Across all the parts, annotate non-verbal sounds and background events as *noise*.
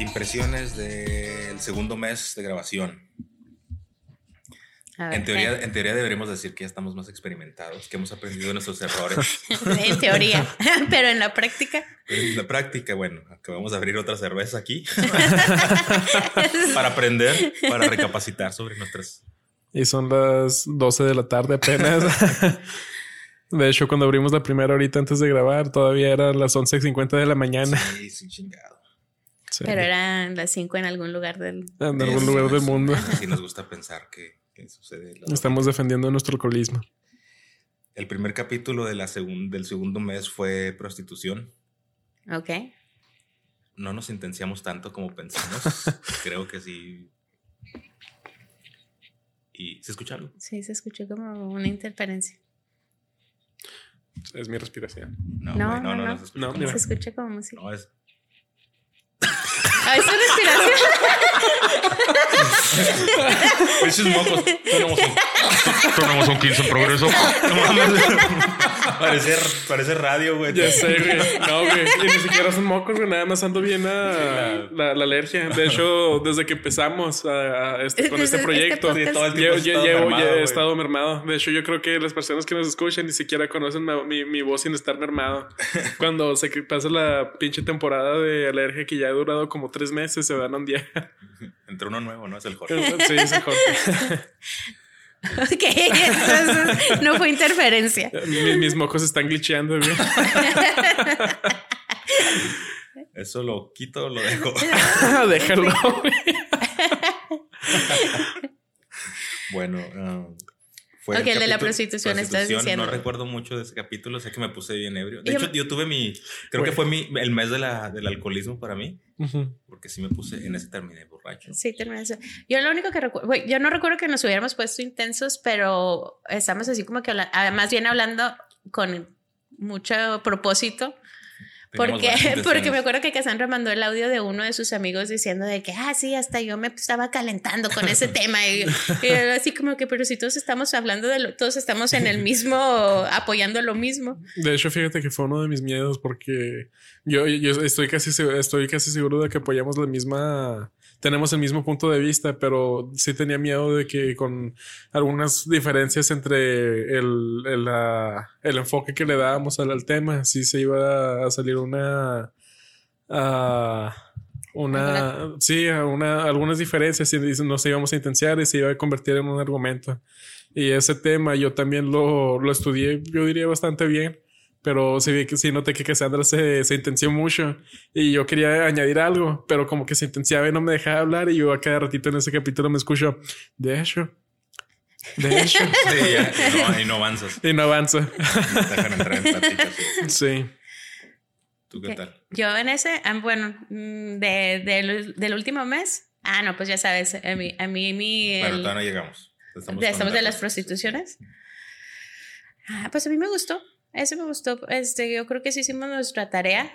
Impresiones del segundo mes de grabación. En teoría, en teoría deberíamos decir que ya estamos más experimentados, que hemos aprendido de nuestros errores. *laughs* en teoría, *laughs* pero en la práctica. en la práctica, bueno, acabamos de abrir otra cerveza aquí *laughs* para aprender, para recapacitar sobre nuestras... Y son las 12 de la tarde apenas. de hecho, cuando abrimos la primera horita antes de grabar, todavía eran las 11.50 de la mañana. Sí, sí, chingado. Pero eran las 5 en algún lugar del... En algún lugar del mundo. Sí nos gusta pensar que Estamos defendiendo nuestro alcoholismo. El primer capítulo de la del segundo mes fue prostitución. Ok. No nos intenciamos tanto como pensamos. *laughs* Creo que sí. ¿Y se escucha algo? Sí, se escuchó como una interferencia. Es mi respiración. No, no, no, no, se, escucha como música. No, es ¿A esa respiración? *laughs* Esos mocos. Tenemos un, tenemos un 15 en progreso. parece, parece radio, güey. Ya sé, güey. No, güey. Y ni siquiera son mocos, güey. Nada más ando bien a la, la, alergia. De hecho, desde que empezamos a, este, con este, este proyecto, este todo el tiempo llevo, llevo, he estado mermado. De hecho, yo creo que las personas que nos escuchan ni siquiera conocen mi, mi voz sin estar mermado. *laughs* Cuando se pasa la pinche temporada de alergia que ya ha durado como tres meses, se van a un día. Entre uno nuevo, ¿no? Es el Jorge. *laughs* Sí, es el Jorge. *laughs* Ok, entonces no fue interferencia. *laughs* Mis, mocos están glitcheando, güey. Eso lo quito o lo dejo. Déjalo, bueno, um, fue ok, el, de la prostitución, estás diciendo. No recuerdo mucho de ese capítulo, sé que me puse bien ebrio. De hecho, yo tuve mi, creo que fue mi, el mes de la, del alcoholismo para mí, porque sí me puse, en ese terminé borracho. Sí, terminé eso. Yo lo único que recuerdo, yo no recuerdo que nos hubiéramos puesto intensos, pero estamos así como que, más bien hablando con mucho propósito porque, *laughs* porque me acuerdo que Cassandra mandó el audio de uno de sus amigos diciendo de que, ah, sí, hasta yo me estaba calentando con ese *laughs* tema. Y, así como que, pero si todos estamos hablando de lo, todos estamos en el *laughs* mismo, apoyando lo mismo. De hecho, fíjate que fue uno de mis miedos porque yo, yo estoy, casi, estoy casi seguro de que apoyamos la misma tenemos el mismo punto de vista, pero sí tenía miedo de que con algunas diferencias entre el, el, el enfoque que le dábamos al, tema, sí se iba a salir una... una, sí, una, algunas diferencias y nos íbamos a intensiar y se iba a convertir en un argumento. Y ese tema yo también lo, lo estudié, yo diría bastante bien pero sí, sí noté que Cassandra se, se intenció mucho y yo quería añadir algo, pero como que se intenciaba y no me dejaba hablar y yo a cada ratito en ese capítulo me escucho, de hecho. De hecho. *laughs* Sí, ya, y no, avanzas. Y no avanzo. dejan entrar en plática. Sí. ¿Tú qué tal? Yo en ese, ah, bueno, mm, de, del último mes, ah, no, pues ya sabes, a mí, a mí mi... Bueno, todavía no llegamos. Estamos, estamos de las prostituciones. Ah, pues a mí me gustó. Eso me gustó. Este, yo creo que sí hicimos nuestra tarea.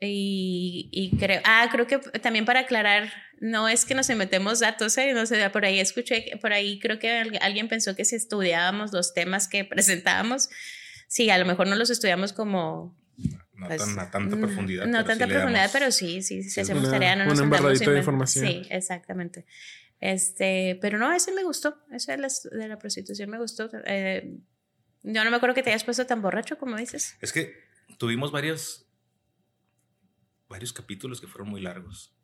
Y, y, creo, ah, creo que también para aclarar, no es que nos metemos datos, ¿eh? no sé, por ahí escuché, por ahí creo que alguien pensó que si estudiábamos los temas que *laughs* presentábamos, sí, a lo mejor no los estudiamos como... No, pues, tan, a tanta profundidad. No tanta profundidad, pero sí, sí, si hacemos tarea, no nos de información. Sí, exactamente. Este, pero no, ese me gustó, ese de la, de la prostitución me gustó. Eh, yo no me acuerdo que te hayas puesto tan borracho como dices. Es que tuvimos varios, varios capítulos que fueron muy largos.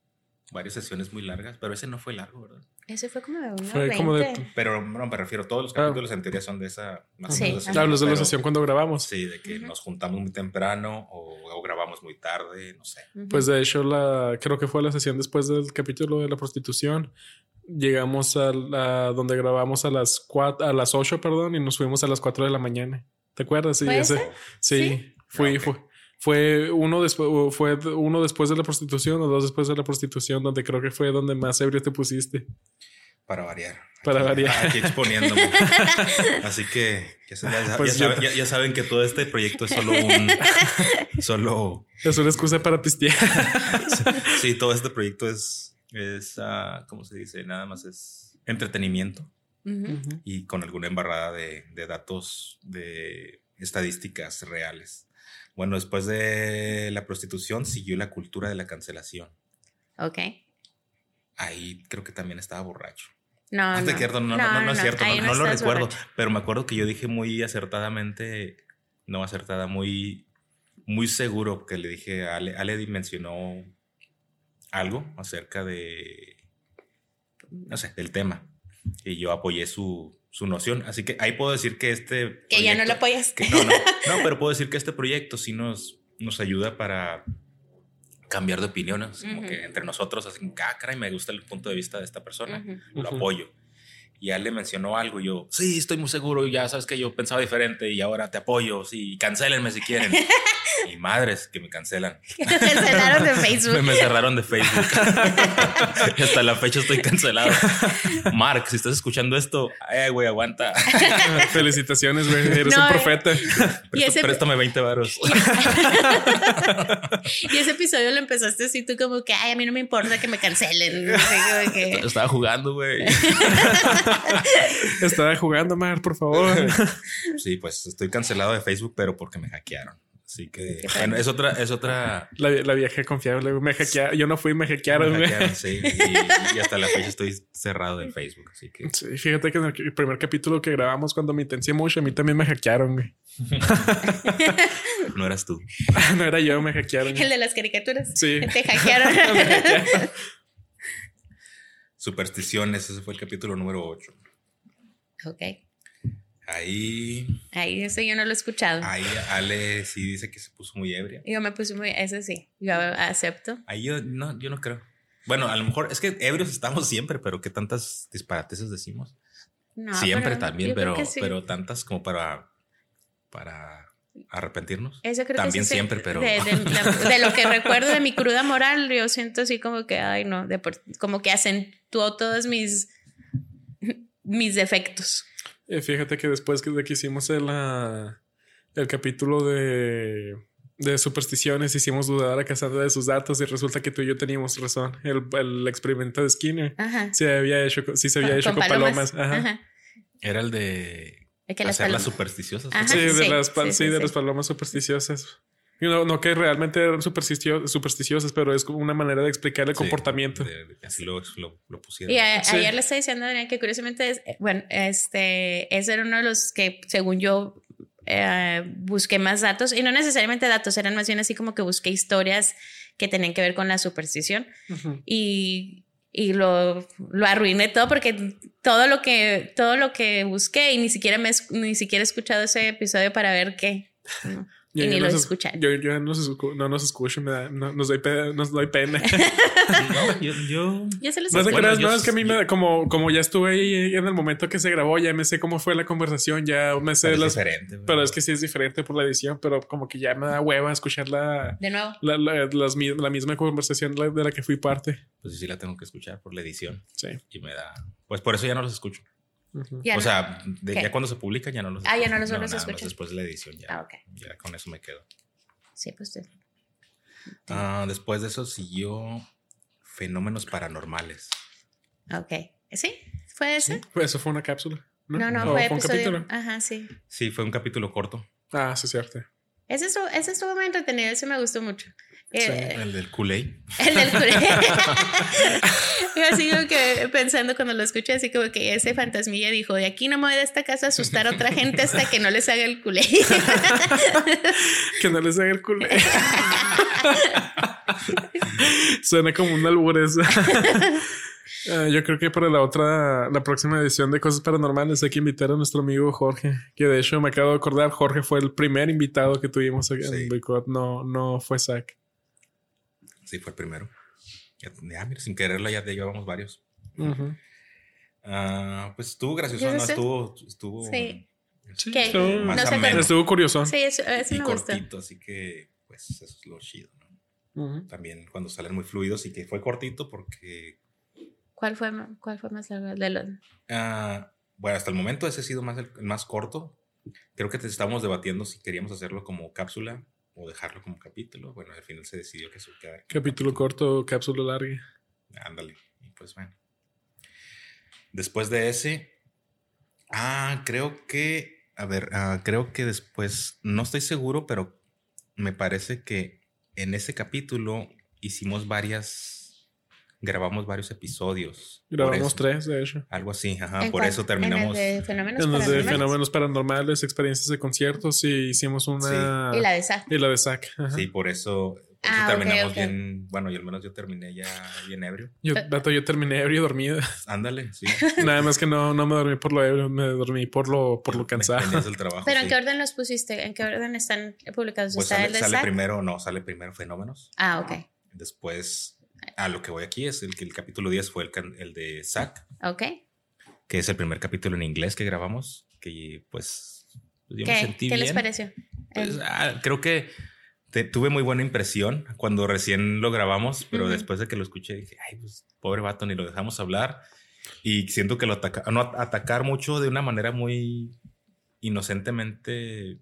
Varias sesiones muy largas, pero ese no fue largo, ¿verdad? Ese fue como de fue como de... Pero no, me refiero, todos los ah. capítulos en teoría son de esa... sí. Hablas de la sesión cuando grabamos. Sí, de que nos juntamos muy temprano o, grabamos muy tarde, no sé. Pues de hecho, la, creo que fue la sesión después del capítulo de la prostitución llegamos a, la, donde grabamos a las cuatro, a las 8, perdón, y nos fuimos a las 4 de la mañana. ¿Te acuerdas? Sí, ese. Sí, fui, fue, fue uno después, fue uno después de la prostitución o dos después de la prostitución, donde creo que fue donde más ebrio te pusiste. Para variar. Para variar. Aquí exponiéndome. *laughs* Así que ya, pues ya, saben que todo este proyecto es solo un. *laughs* Solo. Es una excusa para pistear. *laughs* sí, todo este proyecto es es, uh, ¿cómo se dice? Nada más es entretenimiento y con alguna embarrada de, de, datos, de estadísticas reales. Bueno, después de la prostitución siguió la cultura de la cancelación. Ok. Ahí creo que también estaba borracho. No, no, no. no, no, no, no, es cierto, no, lo recuerdo, pero me acuerdo que yo dije muy acertadamente, no acertada, muy, muy seguro que le dije a Ale, Ale mencionó algo acerca de, no sé, del tema y yo apoyé su, su noción, así que ahí puedo decir que este... Que ya no lo apoyas. que no, no, *laughs* no, pero puedo decir que este proyecto sí nos, nos ayuda para cambiar de opiniones, como que entre nosotros, así, ah, caray, me gusta el punto de vista de esta persona lo apoyo. Y él le mencionó algo y yo, sí, estoy muy seguro, ya sabes que yo pensaba diferente y ahora te apoyo, sí, cancélenme si quieren. *laughs* y madres que me cancelan. *laughs* Te cancelaron de Me, Facebook. me cerraron de Facebook. *laughs* Hasta la fecha estoy cancelado. Mark, si estás escuchando esto, eh, güey, aguanta. Felicitaciones, güey. Eres No, un eh. profeta. Y ese- Préstame 20 varos. Y ese episodio lo empezaste así tú como que, ay, a mí no me importa que me cancelen. Que- Estaba jugando, güey. *laughs* Estaba jugando, Mar, por favor. Sí, pues estoy cancelado de Facebook, pero porque me hackearon. Así que bueno, es otra, es otra La, la vieja confiable. Me hackearon. Yo no fui, me hackearon, Me hackearon, sí, y, y hasta la fecha estoy cerrado de Facebook, así que Sí, fíjate que en el primer capítulo que grabamos cuando me intencié mucho, a mí también me hackearon, güey. *laughs* no eras tú. *laughs* No era yo, me hackearon. El de las caricaturas. Sí. Te hackearon. Supersticiones, ese fue el capítulo número 8. ok. Ahí, Ahí ese yo no lo he escuchado. ahí Ale sí dice que se puso muy ebria. Yo me puse muy, ese sí, yo acepto. Ahí yo no, yo no creo. Bueno, a lo mejor es que ebrios estamos siempre, pero ¿qué tantas disparateses decimos? No, siempre pero también, pero, sí. pero tantas como para, para arrepentirnos. Eso creo también que sí, siempre, pero- De, de la- *laughs* de lo que recuerdo de mi cruda moral, yo siento así como que, ay, no, como que acentuó todos mis, mis defectos. Eh, fíjate que después que, de que hicimos el, ah, el capítulo de, de supersticiones, hicimos dudar a Cassandra de sus datos y resulta que tú y yo teníamos razón. El, el experimento de Skinner Ajá. se había hecho, con- sí se había hecho con, palomas. Ajá. Ajá. Era el de Es que las palomas- supersticiosas. Ajá. Sí, de, sí, las, pal- sí, sí, sí, de sí. las palomas supersticiosas. Y No, no que realmente eran superstitio- supersticiosas, pero es como una manera de explicar el Sí, comportamiento. de- de así lo, lo, lo pusieron. Y a- Sí. ayer le estaba diciendo a Adrián que curiosamente, es, bueno, este, ese era uno de los que, según yo, eh, busqué más datos, y no necesariamente datos, eran más bien así como que busqué historias que tenían que ver con la superstición. Ujú. y, y lo, lo arruiné todo porque todo lo que todo lo que busqué y ni siquiera me ni siquiera he escuchado ese episodio para ver qué. *laughs* Yo y ni nos- escuchan Yo, yo no, nos escu- no nos escucho, me da- no, nos, doy pe- nos doy pena. *laughs* No, yo, yo ya se los No te creas, no, es que a mí me da- como, como ya estuve ahí en el momento que se grabó, ya me sé cómo fue la conversación, ya me sé pero es las. diferente. Pero es que sí es diferente por la edición, pero como que ya me da hueva escuchar la, de nuevo la, la- las la misma conversación de la- de la que fui parte. Pues sí la tengo que escuchar por la edición Sí. y me da... Pues por eso ya no los escucho. Ya o no. sea, de- ya cuando se publican ya no los Ah, ya no los vuelves a escuchar. Después de la edición ya, ah ok ya con eso me quedo. sí pues sí. Ah, después de eso siguió fenómenos paranormales. ok sí fue ese Pues Eso fue una cápsula. No, no no, ¿O fue un capítulo. ajá sí Sí, fue un capítulo corto. Ah, sí, es cierto. ese estuvo, ese estuvo muy entretenido ese me gustó mucho Eh, El del Kool-Aid. El del cure. *laughs* Yo así como que pensando cuando lo escuché, así como que ese fantasmilla dijo, de aquí no me voy de esta casa a asustar a otra gente hasta que no les haga el culé. *laughs* Que no les haga el culo. *laughs* Suena como un albur eso. Ah, yo creo que para la otra, la próxima edición de Cosas Paranormales hay que invitar a nuestro amigo Jorge, que de hecho me acabo de acordar, Jorge fue el primer invitado que tuvimos Sí. en Boicot, no, no fue Zach. Sí, fue el primero. Ya, ya, mira, sin quererlo ya te llevamos varios. Ah, pues estuvo gracioso, ¿Ya ¿no? Estuvo, estuvo Sí. Sí, ¿Qué? estuvo, Más No se ameno. estuvo curioso. Sí, eso, eso y me gustó. cortito, así que pues eso es lo chido, ¿no? También cuando salen muy fluidos y que fue cortito porque ¿Cuál fue, cuál fue más largo? De los... Ah, bueno, hasta el momento ese ha sido más el, el más corto. Creo que te estábamos debatiendo si queríamos hacerlo como cápsula o dejarlo como capítulo. Bueno, al final se decidió que eso quedara. Capítulo corto, cápsula larga. Ándale. Y pues bueno. Después de ese. Ah, creo que. A ver, ah, creo que después. No estoy seguro, pero me parece que en ese capítulo hicimos varias grabamos varios episodios. Grabamos tres, de hecho. Algo así, ajá. Por eso terminamos. En el de fenómenos, en paranormales. de fenómenos paranormales, experiencias de conciertos y hicimos una. Y la de SAC. Y la de SAC. Ajá. Sí, por eso, Ah, terminamos bien. Bueno, y al menos yo terminé ya bien ebrio. Yo, dato, yo terminé ebrio y dormido. *laughs* Ándale, sí. *laughs* Nada más que no, no me dormí por lo ebrio, me dormí por lo, por lo cansado. Del trabajo. ¿Pero en sí. qué orden los pusiste? ¿En qué orden están publicados? Pues ¿Está sale, el de sale SAC? primero, no, sale primero Fenómenos. Ah, ok. Después, a lo que voy aquí es el que el capítulo 10 fue el, el de Zack, Ok. que es el primer capítulo en inglés que grabamos, que pues yo me ¿Qué, sentí ¿qué les bien. pareció? Pues, ah, creo que te- tuve muy buena impresión cuando recién lo grabamos, pero Ujú. después de que lo escuché dije, ay, pues pobre vato, ni lo dejamos hablar. Y siento que lo ataca, no, atacar mucho de una manera muy inocentemente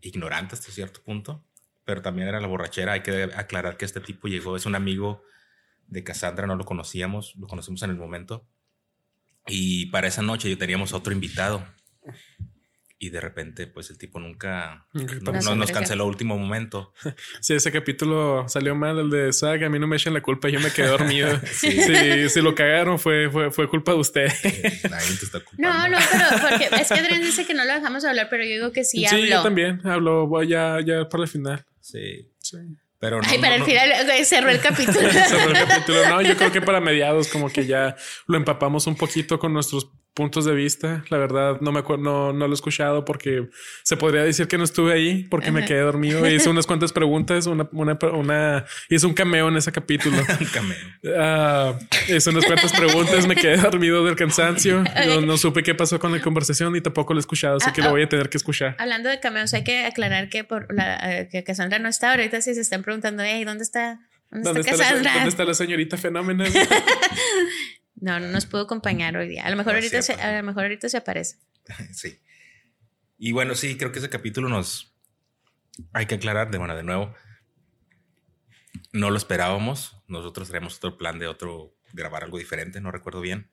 ignorante hasta cierto punto, pero también era la borrachera. Hay que aclarar que este tipo llegó, es un amigo de Cassandra, no lo conocíamos, lo conocimos en el momento. Y para esa noche yo teníamos otro invitado. Y de repente, pues el tipo nunca no- nos canceló a último momento. *laughs* Si ese capítulo salió mal, el de SAC, a mí no me echen la culpa, yo me quedé dormido. *laughs* Sí. Si, si lo cagaron, fue, fue, fue culpa de usted. Nadie te está culpando. No, no, pero porque es que Adrián dice que no lo dejamos hablar, pero yo digo que sí, Sí, habló. yo también hablo voy ya, ya para el final. Sí, Sí. Pero no. Ay, para no, el no. final güey, cerró el *laughs* capítulo. Cerró el capítulo. No, yo creo que para mediados como que ya lo empapamos un poquito con nuestros puntos de vista. La verdad no me acuerdo, no, no lo he escuchado porque se podría decir que no estuve ahí porque me Ajá. quedé dormido. Hice unas cuantas preguntas, una, una, una hice un cameo en ese capítulo. *laughs* Un cameo. Ah, hice unas cuantas preguntas, me quedé dormido del cansancio. *laughs* No, no supe qué pasó con la conversación y tampoco lo he escuchado, así Ah, que lo ah. voy a tener que escuchar. Hablando de cameos, hay que aclarar que por la, eh, que Cassandra no está ahorita. Si se están preguntando, hey, ¿dónde está? ¿Dónde, ¿Dónde está está, la? ¿Dónde está la señorita Fenómeno? *laughs* No, no nos pudo acompañar hoy día. A lo mejor No, ahorita se, a lo mejor ahorita se aparece. *laughs* Sí. Y bueno, sí, creo que ese capítulo nos. Hay que aclarar, de bueno, de nuevo. No lo esperábamos. Nosotros teníamos otro plan de otro grabar algo diferente, no recuerdo bien.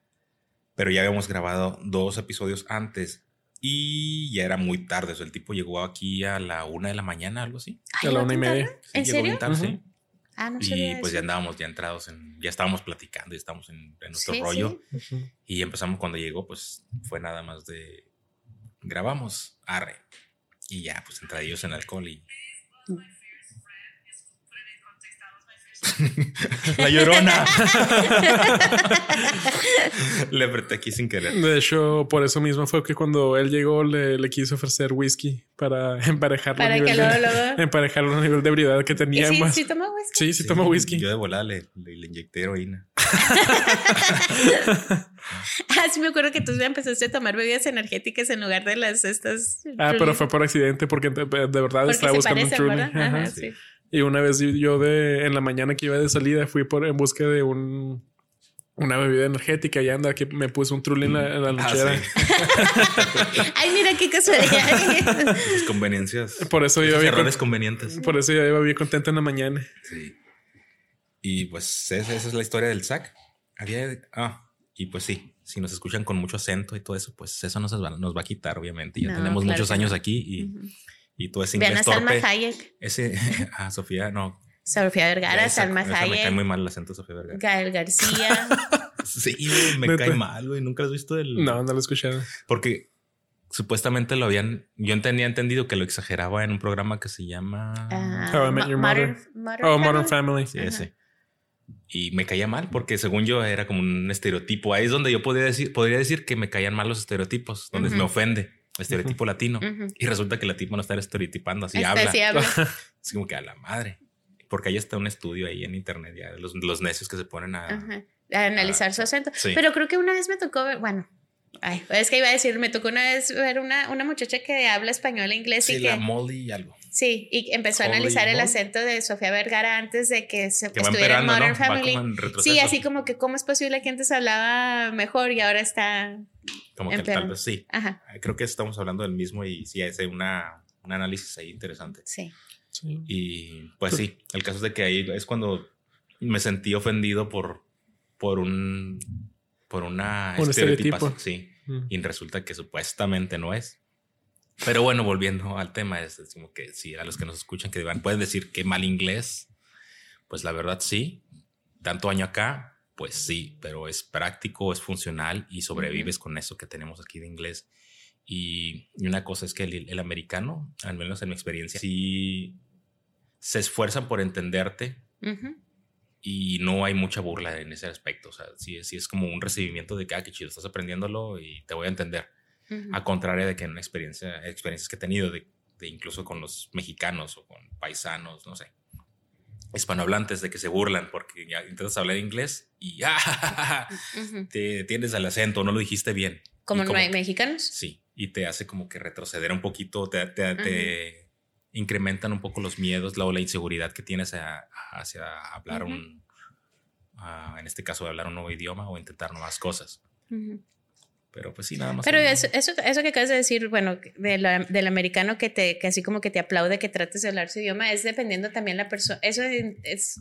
Pero ya habíamos grabado dos episodios antes y ya era muy tarde. O sea, el tipo llegó aquí a la una de la mañana, algo así. Ay, A la ¿no una y media. Sí, ¿En llegó serio? bien tarde, sí. Ah, no Y pues ya andábamos ya entrados en, ya estábamos platicando, ya estábamos en, en nuestro Sí, rollo. sí. Y empezamos cuando llegó, pues fue nada más de grabamos, arre. Y ya, pues entre ellos en alcohol y. La llorona. *laughs* Le apreté aquí sin querer. De hecho, por eso mismo fue que cuando él llegó le, le quiso ofrecer whisky para emparejarlo, Para a que nivel luego, de, luego. *laughs* emparejarlo a nivel de ebriedad que ¿Y tenía sí, más. sí toma whisky? Sí, sí, toma whisky. Yo de volada le, le, le inyecté heroína. *laughs* Ah, sí me acuerdo que tú ya empezaste a tomar bebidas energéticas en lugar de las estas. Ah, pero fue por accidente porque de, de verdad porque estaba buscando un Truly. ¿verdad? Ajá. Ajá, sí. sí. Y una vez yo de en la mañana que iba de salida fui por en busca de un una bebida energética y anda que me puse un Truly en la, en la Ah, lonchera. sí. *laughs* Ay, mira qué casualidad. Las conveniencias. Por eso yo errores convenientes. Por eso yo iba bien contento en la mañana. Sí. Y pues esa, esa es la historia del SAC. Había. Ah, y pues sí, si nos escuchan con mucho acento y todo eso, pues eso nos va, nos va a quitar, obviamente. Ya No, tenemos claro muchos años no. aquí y, Ujú. Y todo ese Vean inglés a Salma torpe. Hayek, Ese, a *laughs* Sofía, no. Sofía Vergara, esa- Salma esa Me cae Hayek, muy mal el acento de Sofía Vergara. Gael García. *laughs* Sí, güey, me cae mal, güey. Nunca has visto el. No, no lo escuché. Porque supuestamente lo habían. Yo tenía entendido que lo exageraba en un programa que se llama. ah, How I Met Your Modern, Mother. Modern Oh, Modern Family. Sí, Ajá. ese. Y me caía mal porque según yo era como un estereotipo. Ahí es donde yo podría decir, podría decir que me caían mal los estereotipos, donde me ofende. Estereotipo latino. Y resulta que el latino no está estereotipando, así Este habla. sí habla. *laughs* Así como que a la madre. Porque ahí está un estudio ahí en internet ya de los, los necios que se ponen a. Analizar su acento. Sí. Pero creo que una vez me tocó ver, bueno, ay, es que iba a decir, me tocó una vez ver una, una muchacha que habla español e inglés Sí, y la que. Molly y algo. Sí, y empezó a analizar el acento de Sofía Vergara antes de que se Que estuviera en. Modern Family. en. Sí, así como que cómo es posible que antes hablaba mejor y ahora está. Como que tal vez sí. Ajá, Creo que estamos hablando del mismo y sí, hace una, un análisis ahí interesante. sí. Sí. Y pues sí, el caso es de que ahí es cuando me sentí ofendido por, por un por una estereotipo. sí. Mm. Y resulta que supuestamente no es. Pero bueno, volviendo al tema, es, como que sí, a los que nos escuchan que pueden decir que mal inglés. Pues la verdad sí. Tanto año acá, pues sí, pero es práctico, es funcional y sobrevives con eso que tenemos aquí de inglés. Y, una cosa es que el, americano, al menos en mi experiencia, sí se esfuerzan por entenderte y no hay mucha burla en ese aspecto. O sea, sí, es como un recibimiento de que, ah, qué chido, estás aprendiéndolo y te voy a entender. A contrario de que en experiencia, experiencias que he tenido, de, incluso con los mexicanos o con paisanos, no sé, hispanohablantes, de que se burlan porque ya intentas hablar inglés y *laughs* ya te tienes al acento, no lo dijiste bien. ¿Como, no hay mexicanos? Sí, y te hace como que retroceder un poquito, te, te, incrementan un poco los miedos la, o la inseguridad que tienes hacia hablar un, en este caso, hablar un nuevo idioma o intentar nuevas cosas. Pero pues sí, nada más. Pero eso, eso, que acabas de decir, bueno, del americano que te, que así como que te aplaude que trates de hablar su idioma, es dependiendo también la persona. Eso es,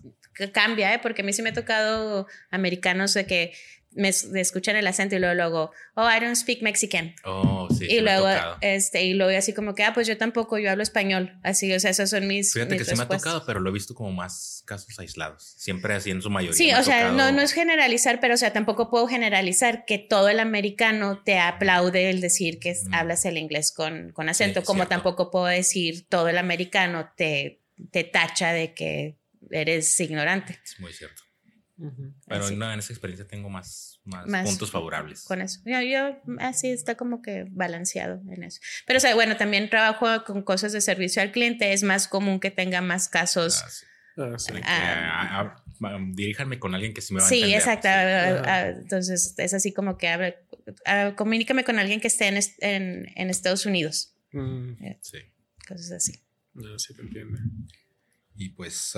cambia, ¿eh? Porque a mí sí me ha tocado americanos de que me escuchan el acento y luego, luego, oh, I don't speak Mexican. Oh, sí. Y luego, este, y luego así como que, ah, pues yo tampoco, yo hablo español. Así, o sea, esos son mis. Fíjate que sí me ha tocado, pero lo he visto como más casos aislados. Siempre así en su mayoría. Sí, o sea, no, no es generalizar, pero o sea, tampoco puedo generalizar que todo el americano te aplaude el decir que hablas el inglés con, con acento, como tampoco puedo decir todo el americano te, te tacha de que eres ignorante. Es muy cierto. Pero en esa experiencia tengo más, más, puntos favorables. Con eso. Yo, yo, así está como que balanceado en eso. Pero, o sea, bueno, también trabajo con cosas de servicio al cliente. Es más común que tenga más casos. Ah, sí. Ah, ah, diríjanme con alguien que sí me va a entender. Exacto. Sí, Entonces, es así como que abre, comunícame con alguien que esté en, en, en Estados Unidos. Mm. Sí. Cosas así. sí, te entiendo. Y pues.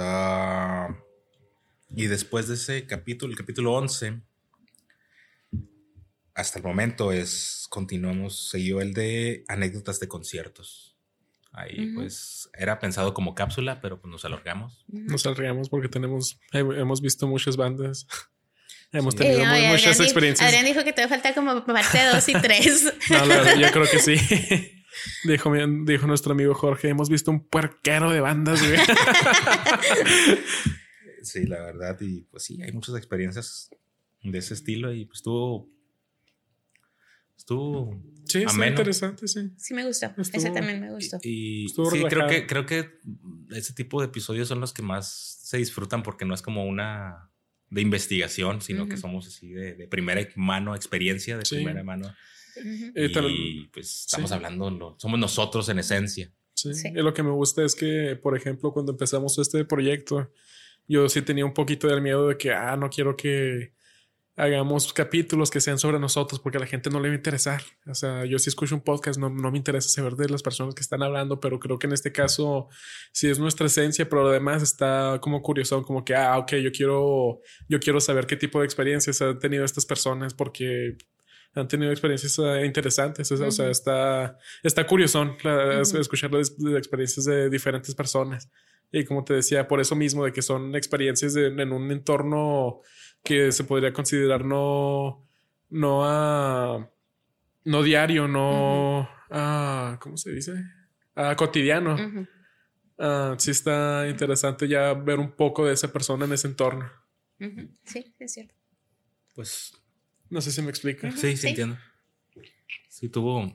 Y después de ese capítulo, el capítulo 11, hasta el momento es, continuamos, siguió el de anécdotas de conciertos. Ahí pues era pensado como cápsula, pero pues nos alargamos. Nos alargamos porque tenemos, hemos visto muchas bandas. *laughs* Hemos tenido muchas experiencias. Adrián dijo que te falta como parte 2 y 3. *laughs* no, la yo creo que sí. *laughs* Dijo, dijo nuestro amigo Jorge, hemos visto un puerquero de bandas, güey. Sí, la verdad. Y pues sí, hay muchas experiencias de ese estilo y pues estuvo. Estuvo. Sí, estuvo interesante, sí. Sí, me gustó. ese también me gustó. Y, sí, creo que, creo que ese tipo de episodios son los que más se disfrutan porque no es como una de investigación, sino que somos así de, primera mano, experiencia de primera mano. Eh, y pues estamos hablando, somos nosotros en esencia. Sí. sí. Y lo que me gusta es que, por ejemplo, cuando empezamos este proyecto, yo sí tenía un poquito del miedo de que, ah, no quiero que hagamos capítulos que sean sobre nosotros porque a la gente no le va a interesar. O sea, yo sí escucho un podcast, no, no me interesa saber de las personas que están hablando, pero creo que en este caso sí es nuestra esencia, pero además está como curioso, como que, ah, ok, yo quiero, yo quiero saber qué tipo de experiencias han tenido estas personas porque han tenido experiencias eh, interesantes. O sea, está, está curioso escuchar las experiencias de diferentes personas. Y como te decía, por eso mismo de que son experiencias en un entorno que se podría considerar no, no a, no diario, no a, ¿cómo se dice? A cotidiano. Uh sí está interesante ya ver un poco de esa persona en ese entorno. Sí, es cierto. Pues... No sé si me explica. Sí, sí, entiendo. Sí, tuvo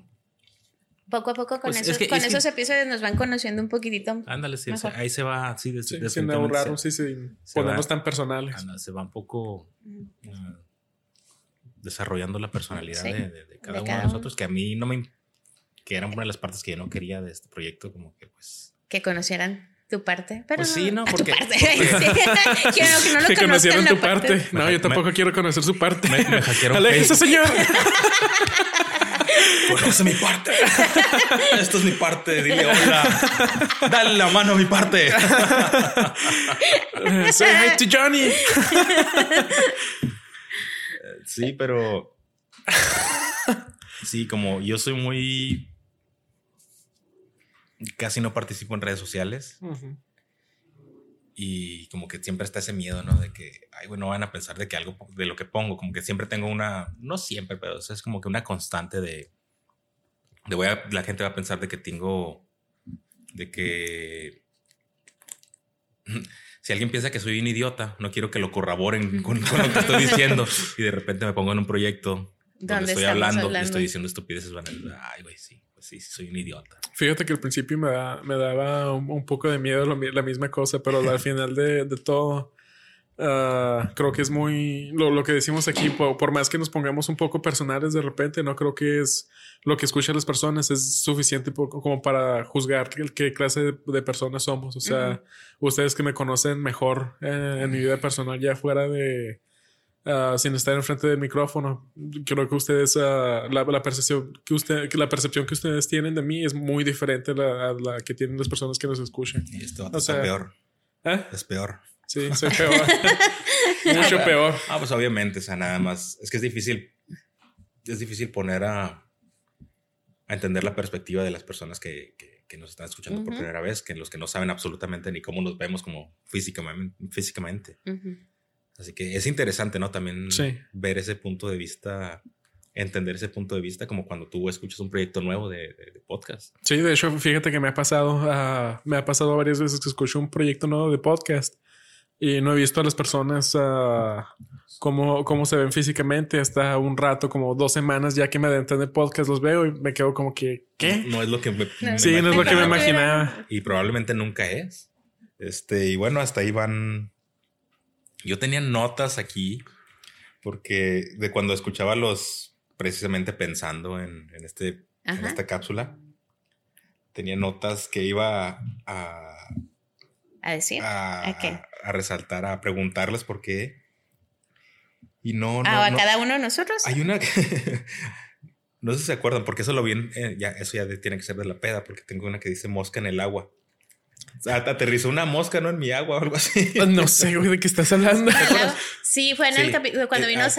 poco a poco con, pues, esos, con esos episodios nos van conociendo un poquitito. Ándale, sí, ahí se va, sí, sí, sin ahorrar, sí, sí, ponemos tan personales. se va un poco uh, desarrollando la personalidad de, cada uno de nosotros, que a mí no me. que era una de las partes que yo no quería de este proyecto, como que pues. Que conocieran tu parte. Pero pues sí, no, porque. Tu parte. quiero *laughs* *laughs* que no lo que conocieran tu parte. No, yo tampoco quiero conocer su parte. Me, me hackearon. *laughs* ese señor. Conoce mi parte. *laughs* Esto es mi parte. Dile hola. Dale la mano a mi parte. *laughs* Say hi to Johnny. *laughs* Sí, pero. Sí, como yo soy muy. Casi no participo en redes sociales. Y como que siempre está ese miedo, ¿no? De que, ay, bueno, van a pensar de que algo de lo que pongo, como que siempre tengo una, no siempre, pero es como que una constante de, de voy a, la gente va a pensar de que tengo, de que *laughs* si alguien piensa que soy un idiota, no quiero que lo corroboren con, lo que estoy diciendo. *laughs* Y de repente me pongo en un proyecto donde estoy hablando, y estoy diciendo estupideces, van a ay, güey, sí, sí, soy un idiota. Fíjate que al principio me, me daba un, poco de miedo la misma cosa, pero al *laughs* final de, de todo Ah, creo que es muy lo, que decimos aquí, por, más que nos pongamos un poco personales de repente, no creo que es lo que escuchan las personas es suficiente como para juzgar qué, clase de, personas somos. O sea, ustedes que me conocen mejor eh, en mi vida personal, ya fuera de ah, sin estar enfrente del micrófono, creo que ustedes uh, la, percepción que usted, la percepción que ustedes tienen de mí es muy diferente a la, que tienen las personas que nos escuchan. Y esto o sea, peor. ¿eh? Es peor. Sí, soy peor. *laughs* Mucho peor. Ah, pues obviamente, o sea, nada más. Es que es difícil. Es difícil poner a, a entender la perspectiva de las personas que, que, nos están escuchando por primera vez, que los que no saben absolutamente ni cómo nos vemos como físicamente. físicamente. Así que es interesante, ¿no? También ver ese punto de vista entender ese punto de vista como cuando tú escuchas un proyecto nuevo de, podcast. Sí, de hecho, fíjate que me ha pasado, uh, me ha pasado varias veces que escucho un proyecto nuevo de podcast y no he visto a las personas uh, cómo, cómo, se ven físicamente hasta un rato, como dos semanas ya que me adentran en el podcast, los veo y me quedo como que, ¿qué? No, es lo que me, Sí, no es lo que me imaginaba. Y probablemente nunca es. Este, y bueno, hasta ahí van. Yo tenía notas aquí porque de cuando escuchaba los, precisamente pensando en, en este, en esta cápsula, tenía notas que iba a a decir. A, qué? A, resaltar, a preguntarles por qué. Y no. no ¿A cada uno de nosotros? Hay una que. *laughs* no sé si se acuerdan, porque eso lo vi en, ya, eso ya tiene que ser de la peda, porque tengo una que dice mosca en el agua. O sea, aterrizó una mosca, ¿no? En mi agua o algo así. *laughs* No sé, güey, de qué estás hablando. Sí, fue en el capítulo cuando eh, vino ah,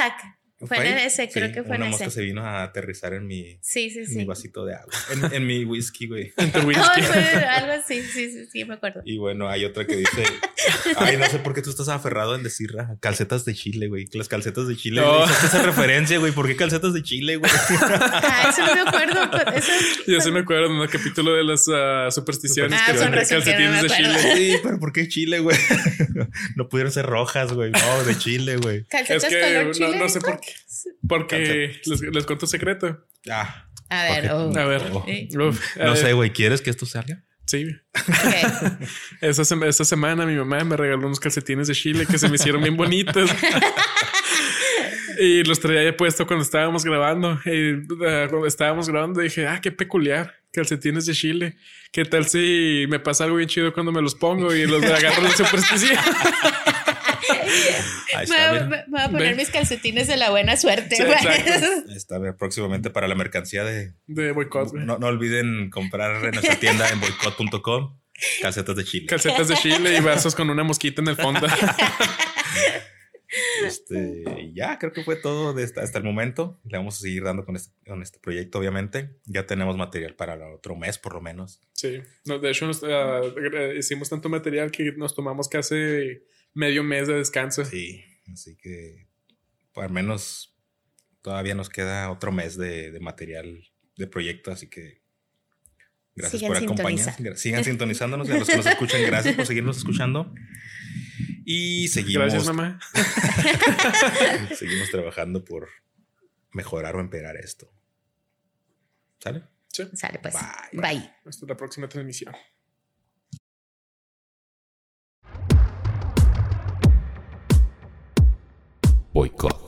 fue en ese, creo que fue en ese. Una mosca se vino a aterrizar en mi, sí, sí, sí. mi vasito de agua. *laughs* En, en mi whisky, güey. *laughs* En tu *laughs* whisky. algo así, sí, sí, sí, me acuerdo. Y bueno, hay otra que dice, ay, no sé por qué tú estás aferrado en decir calcetas de Chile, güey. Las calcetas de Chile. No. esa referencia, güey. ¿Por qué calcetas de Chile, güey? Ah, eso no me acuerdo. Eso, Yo sí me acuerdo en el capítulo de las uh, supersticiones ah, que eran calcetines de Chile. Sí, pero ¿por qué Chile, güey? no pudieron ser rojas, güey. No, de Chile, güey. Calcetas es que no, Chile, no sé por qué. Porque les, les cuento un secreto. Ah. A ver, oh. a ver. no sé, güey, ¿quieres que esto salga? Sí. *laughs* esa, semana mi mamá me regaló unos calcetines de Chile que se me hicieron bien bonitos. *laughs* y los traía puesto cuando estábamos grabando. Y uh, cuando estábamos grabando dije, ah, qué peculiar. Calcetines de Chile. ¿Qué tal si me pasa algo bien chido cuando me los pongo y los agarro de superstición? *laughs* voy, a poner mis calcetines de la buena suerte. *laughs* está próximamente para la mercancía de, de boicot. No, olviden comprar en nuestra tienda en boicot.com calcetas de Chile. Calcetas de Chile y vasos con una mosquita en el fondo. *laughs* Este, ya creo que fue todo hasta el momento. Le vamos a seguir dando con este, con este proyecto, obviamente. Ya tenemos material para el otro mes, por lo menos. Sí, de hecho, ah, hicimos tanto material que nos tomamos casi medio mes de descanso. Sí, así que al menos todavía nos queda otro mes de, material de proyecto, así que gracias por acompañarnos. Sigan sintonizándonos y a los que nos escuchan, gracias por seguirnos *laughs* escuchando. Y seguimos. Gracias, mamá. *laughs* seguimos trabajando por mejorar o empeorar esto. ¿Sale? Sí. Sale, pues. Bye. Hasta la próxima transmisión. Boicot.